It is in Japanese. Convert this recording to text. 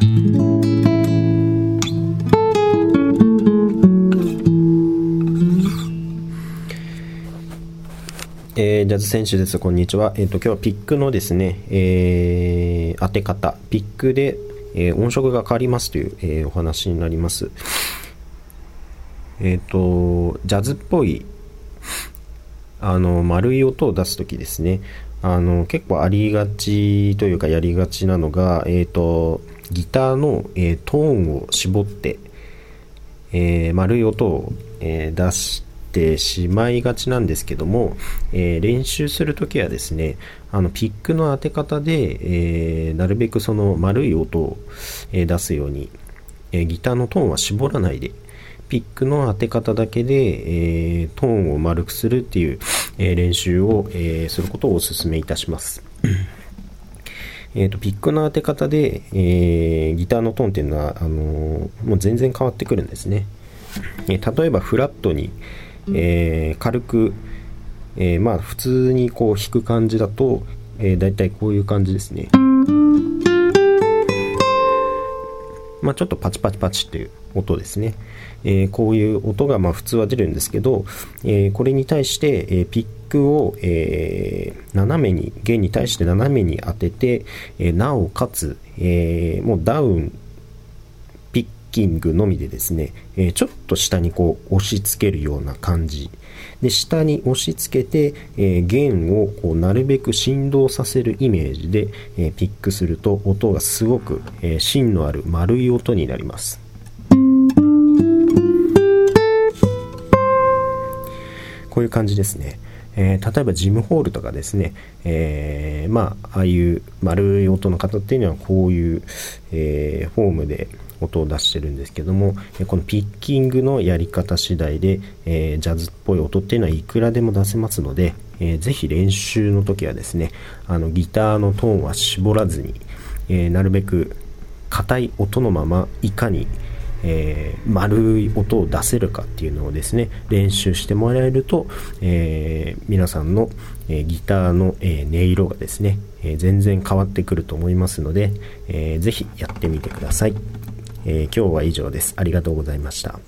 えー、ジャズ選手です。こんにちは。えっ、ー、と、今日はピックのですね、えー、当て方、ピックで、えー、音色が変わりますという、えー、お話になります。えっ、と、ジャズっぽい、あの、丸い音を出すときですね、あの、結構ありがちというかやりがちなのが、えっ、と、ギターの、えトーンを絞って、え丸い音を、え出して、しまいがちなんですけども、え、練習するときはですね、あのピックの当て方で、え、なるべくその丸い音を、え、出すように、えギターのトーンは絞らないで、ピックの当て方だけで、えトーンを丸くするっていう、え練習を、えすることをお勧めいたします。えーと、ピックの当て方で、えー、ギターのトーンっていうのはあのー、もう全然変わってくるんですね。えー、例えばフラットに、えー、軽く、えー、まあ普通にこう弾く感じだと、えー、だいたいこういう感じですね。まあ、ちょっとパチパチパチっていう音ですね。えー、こういう音がまあ普通は出るんですけど、えー、これに対して、え、ピックを、え斜めに、弦に対して斜めに当てて、えなおかつ、えもうダウンキングのみでですね、え、ちょっと下にこう押し付けるような感じ。で、下に押し付けて、え、弦をこうなるべく振動させるイメージで、え、ピックすると音がすごく、え芯のある丸い音になります。こういう感じですね。えー、例えばジムホールとかですね、えー、まあ、ああいう丸い音の方っていうのはこういう、えー、フォームで音を出してるんですけどもこのピッキングのやり方次第で、え、ジャズっぽい音っていうのはいくらでも出せますので、えー、ぜひ練習の時はですねあのギターのトーンは絞らずに、え、なるべく硬い音のままいかにえー、丸い音を出せるかっていうのをですね練習してもらえると、えー、皆さんの、えー、ギターの、え音色がですね、え全然変わってくると思いますので、えー、ぜひやってみてください。え、今日は以上です。ありがとうございました。